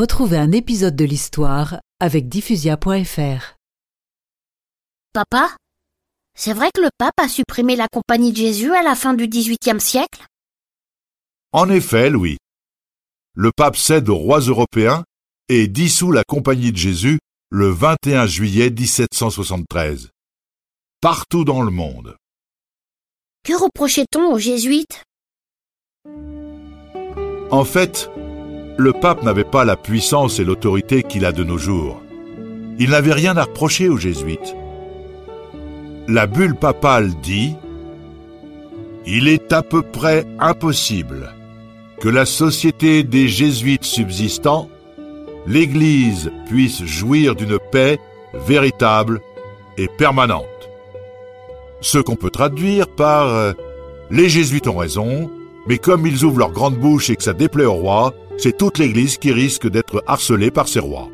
Retrouvez un épisode de l'histoire avec diffusia.fr. Papa, c'est vrai que le pape a supprimé la compagnie de Jésus à la fin du XVIIIe siècle? En effet, Louis. Le pape cède aux rois européens et dissout la compagnie de Jésus le 21 juillet 1773. Partout dans le monde. Que reprochait-on aux jésuites? En fait, le pape n'avait pas la puissance et l'autorité qu'il a de nos jours. Il n'avait rien à reprocher aux jésuites. La bulle papale dit Il est à peu près impossible que la société des jésuites subsistant, l'Église puisse jouir d'une paix véritable et permanente. Ce qu'on peut traduire par euh, Les jésuites ont raison, mais comme ils ouvrent leur grande bouche et que ça déplaît au roi, c'est toute l'Église qui risque d'être harcelée par ces rois.